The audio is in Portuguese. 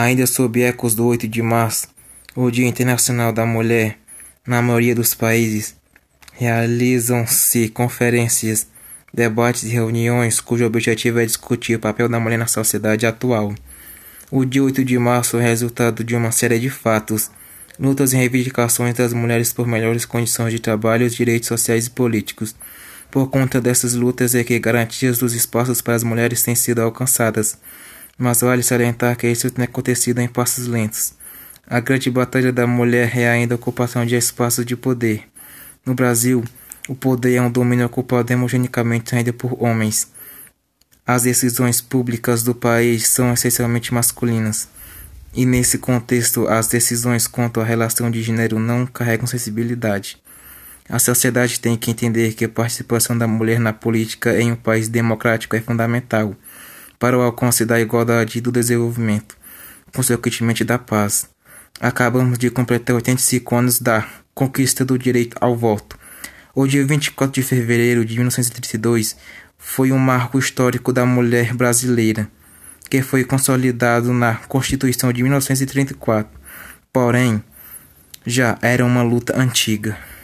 Ainda sob ecos do 8 de março, o Dia Internacional da Mulher, na maioria dos países, realizam-se conferências, debates e reuniões cujo objetivo é discutir o papel da mulher na sociedade atual. O dia 8 de março é resultado de uma série de fatos, lutas e reivindicações das mulheres por melhores condições de trabalho direitos sociais e políticos. Por conta dessas lutas é que garantias dos espaços para as mulheres têm sido alcançadas. Mas vale salientar que isso tem acontecido em passos lentos. A grande batalha da mulher é ainda a ocupação de espaços de poder. No Brasil, o poder é um domínio ocupado hemogenicamente ainda por homens. As decisões públicas do país são essencialmente masculinas. E nesse contexto, as decisões quanto à relação de gênero não carregam sensibilidade. A sociedade tem que entender que a participação da mulher na política em um país democrático é fundamental para o alcance da igualdade e do desenvolvimento, consequentemente da paz. Acabamos de completar 85 anos da conquista do direito ao voto. O dia 24 de fevereiro de 1932 foi um marco histórico da mulher brasileira, que foi consolidado na Constituição de 1934. Porém, já era uma luta antiga.